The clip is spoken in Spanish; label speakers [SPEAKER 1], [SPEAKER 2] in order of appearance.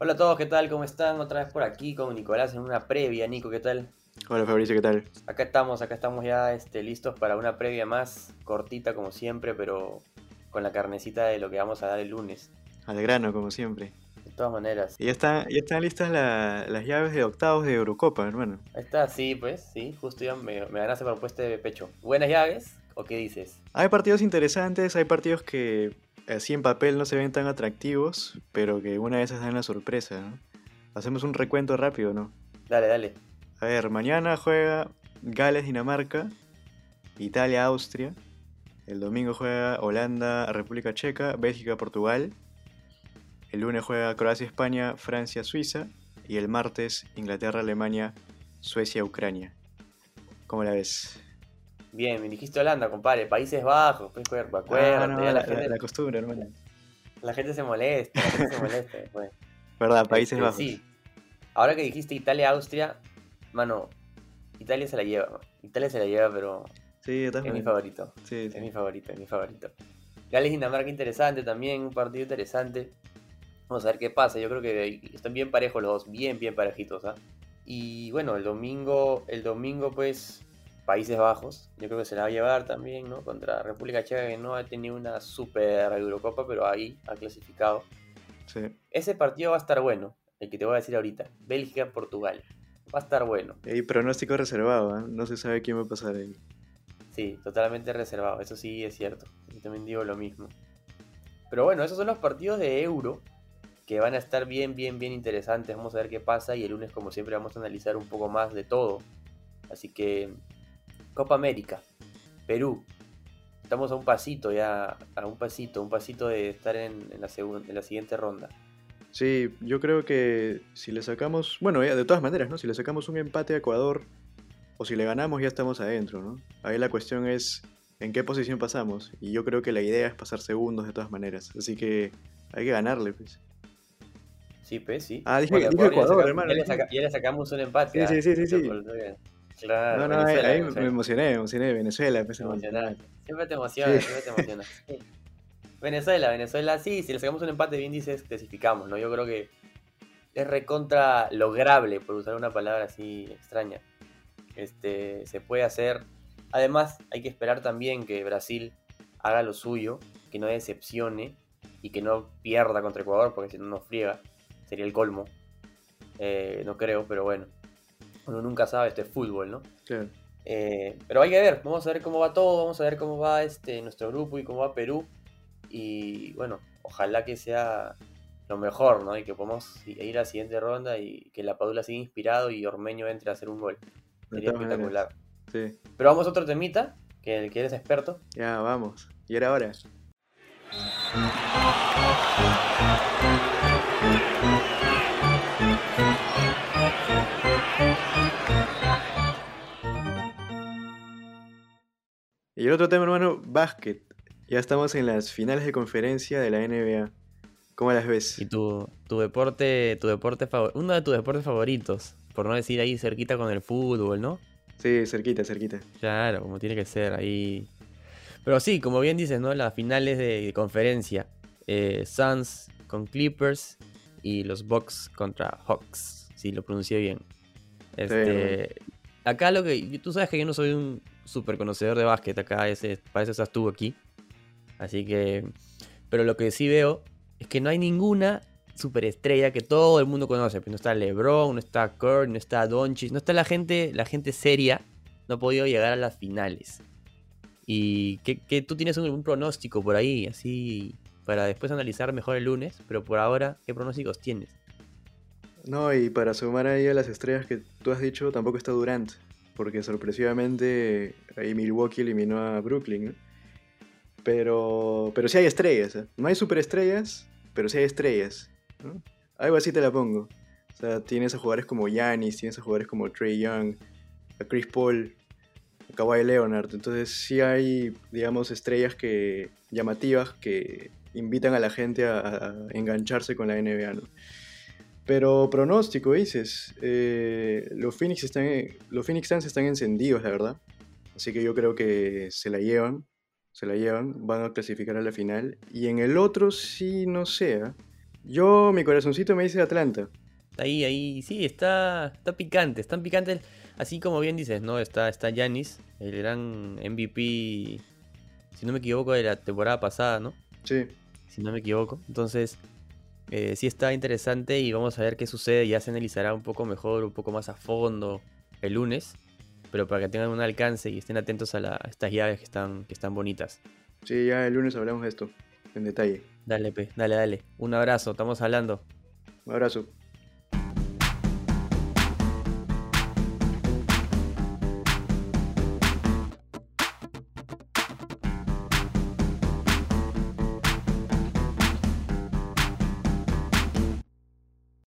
[SPEAKER 1] Hola a todos, ¿qué tal? ¿Cómo están? Otra vez por aquí con Nicolás en una previa. Nico, ¿qué tal?
[SPEAKER 2] Hola Fabricio, ¿qué tal?
[SPEAKER 1] Acá estamos, acá estamos ya este, listos para una previa más cortita como siempre, pero con la carnecita de lo que vamos a dar el lunes.
[SPEAKER 2] Al grano, como siempre.
[SPEAKER 1] De todas maneras.
[SPEAKER 2] Y ya, está, ya están listas la- las llaves de octavos de Eurocopa, hermano.
[SPEAKER 1] Ahí está, sí, pues, sí, justo ya me, me ganaste por puesto de pecho. ¿Buenas llaves? ¿O qué dices?
[SPEAKER 2] Hay partidos interesantes, hay partidos que así en papel no se ven tan atractivos, pero que una de esas dan la sorpresa, ¿no? Hacemos un recuento rápido, ¿no?
[SPEAKER 1] Dale, dale.
[SPEAKER 2] A ver, mañana juega Gales-Dinamarca, Italia-Austria. El domingo juega Holanda-República Checa, Bélgica-Portugal. El lunes juega Croacia-España, Francia-Suiza. Y el martes Inglaterra-Alemania, Suecia-Ucrania. ¿Cómo la ves?
[SPEAKER 1] Bien, me dijiste Holanda, compadre. Países Bajos, pues, cuerpo, acuérdate.
[SPEAKER 2] Ah, no, la,
[SPEAKER 1] la, gente,
[SPEAKER 2] la costumbre, hermano.
[SPEAKER 1] la gente se molesta, la gente se molesta después.
[SPEAKER 2] ¿Verdad? Países
[SPEAKER 1] Este,
[SPEAKER 2] Bajos.
[SPEAKER 1] Sí. Ahora que dijiste Italia-Austria, mano, Italia se la lleva. Italia se la lleva, pero
[SPEAKER 2] Sí,
[SPEAKER 1] es mi favorito.
[SPEAKER 2] Sí,
[SPEAKER 1] Es
[SPEAKER 2] sí.
[SPEAKER 1] mi favorito, es mi favorito. Gales-Dinamarca interesante también, un partido interesante. Vamos a ver qué pasa. Yo creo que están bien parejos los dos, bien, bien parejitos. ¿ah? Y bueno, el domingo, el domingo, pues, Países Bajos. Yo creo que se la va a llevar también, ¿no? Contra República Checa, que no ha tenido una super Eurocopa, pero ahí ha clasificado.
[SPEAKER 2] sí.
[SPEAKER 1] Ese partido va a estar bueno, el que te voy a decir ahorita. Bélgica-Portugal. Va a estar bueno.
[SPEAKER 2] Y pronóstico reservado, ¿ah? No se sabe quién va a pasar ahí.
[SPEAKER 1] Sí, totalmente reservado, eso sí es cierto. Yo también digo lo mismo. Pero bueno, esos son los partidos de Euro que van a estar bien, bien, bien interesantes. Vamos a ver qué pasa y el lunes, como siempre, vamos a analizar un poco más de todo. Así que, Copa América, Perú. Estamos a un pasito ya, a un pasito, un pasito de estar en, en la, en la siguiente ronda.
[SPEAKER 2] Sí, yo creo que si le sacamos, bueno, de todas maneras, ¿no? Si le sacamos un empate a Ecuador o si le ganamos ya estamos adentro, ¿no? Ahí la cuestión es en qué posición pasamos y yo creo que la idea es pasar segundos de todas maneras, así que hay que ganarle, pues.
[SPEAKER 1] Sí, pues sí.
[SPEAKER 2] Ah, dije-
[SPEAKER 1] Bueno,
[SPEAKER 2] dije
[SPEAKER 1] Ecuador ya
[SPEAKER 2] Ecuador, hermano,
[SPEAKER 1] Ya le,
[SPEAKER 2] dije-
[SPEAKER 1] saca- ya le sacamos un empate.
[SPEAKER 2] Sí,
[SPEAKER 1] ah.
[SPEAKER 2] sí, sí, sí, sí.
[SPEAKER 1] Claro,
[SPEAKER 2] no, no, ahí,
[SPEAKER 1] Venezuela,
[SPEAKER 2] ahí
[SPEAKER 1] Venezuela.
[SPEAKER 2] me emocioné, me emocioné, Venezuela, pues, hermano.
[SPEAKER 1] emocionaste. Siempre te emociona,
[SPEAKER 2] Sí.
[SPEAKER 1] siempre te emociona. Sí. Venezuela, Venezuela, sí, si le sacamos un empate, bien dices, clasificamos, ¿no? Yo creo que es recontra lograble, por usar una palabra así extraña. Este, se puede hacer. Además, hay que esperar también que Brasil haga lo suyo, que no decepcione y que no pierda contra Ecuador, porque si no nos friega, sería el colmo. Eh, no creo, pero bueno. Uno nunca sabe, esto es fútbol, ¿no?
[SPEAKER 2] Claro.
[SPEAKER 1] Eh, pero hay que ver, vamos a ver cómo va todo, vamos a ver cómo va este nuestro grupo y cómo va Perú. Y bueno, ojalá que sea lo mejor, ¿no? Y que podamos ir a la siguiente ronda y que la Padula siga inspirado y Ormeño entre a hacer un gol. Sería espectacular.
[SPEAKER 2] Sí,
[SPEAKER 1] Pero vamos a otro temita, que el que eres experto.
[SPEAKER 2] ya vamos. Y era hora. Y el otro tema, hermano, básquet. Ya estamos en las finales de conferencia de la NBA. ¿Cómo las ves?
[SPEAKER 1] Y tu, tu deporte, tu deporte uno de tus deportes favoritos, por no decir ahí cerquita con el fútbol, ¿no?
[SPEAKER 2] Sí, cerquita, cerquita.
[SPEAKER 1] Claro, como tiene que ser ahí. Pero sí, como bien dices, ¿no? Las finales de conferencia. Eh, Suns con Clippers y los Bucks contra Hawks, si lo pronuncié bien. Este, acá lo que... Tú sabes que yo no soy un súper conocedor de básquet, acá ese, para eso estás tú aquí. Así que... Pero lo que sí veo es que no hay ninguna superestrella que todo el mundo conoce. Pues no está LeBron, no está Curry, no está Doncic, no está la gente, la gente seria. No ha podido llegar a las finales. Y que, que tú tienes un pronóstico por ahí, así, para después analizar mejor el lunes. Pero por ahora, ¿qué pronósticos tienes?
[SPEAKER 2] No, y para sumar ahí a las estrellas que tú has dicho, tampoco está Durant. Porque sorpresivamente ahí Milwaukee eliminó a Brooklyn. Pero, pero sí hay estrellas. ¿eh? No hay superestrellas, pero sí hay estrellas. Algo así te la pongo. O sea, tienes a jugadores como Giannis, tienes a jugadores como Trey Young, a Chris Paul, a Kawhi Leonard. Entonces sí hay, digamos, estrellas que llamativas que invitan a la gente a, engancharse con la NBA. Pero pronóstico, dices. eh, los, Phoenix están, los Phoenix Suns están encendidos, la verdad. Así que yo creo que se la llevan. Se la llevan. Van a clasificar a la final. Y en el otro sí, no sé. ¿ah? Yo, mi corazoncito me dice Atlanta.
[SPEAKER 1] Ahí, ahí, sí, está, está picante, están picantes. Así como bien dices, ¿no? Está, está Giannis, el gran MVP, si no me equivoco, de la temporada pasada, ¿no?
[SPEAKER 2] Sí.
[SPEAKER 1] Si no me equivoco. Entonces, eh, sí está interesante y vamos a ver qué sucede. Ya se analizará un poco mejor, un poco más a fondo el lunes. Pero para que tengan un alcance y estén atentos a, la- a estas llaves que están, que están bonitas.
[SPEAKER 2] Sí, ya el lunes hablamos de esto en detalle.
[SPEAKER 1] Dale, pe, dale, dale. Un abrazo, estamos hablando.
[SPEAKER 2] Un abrazo.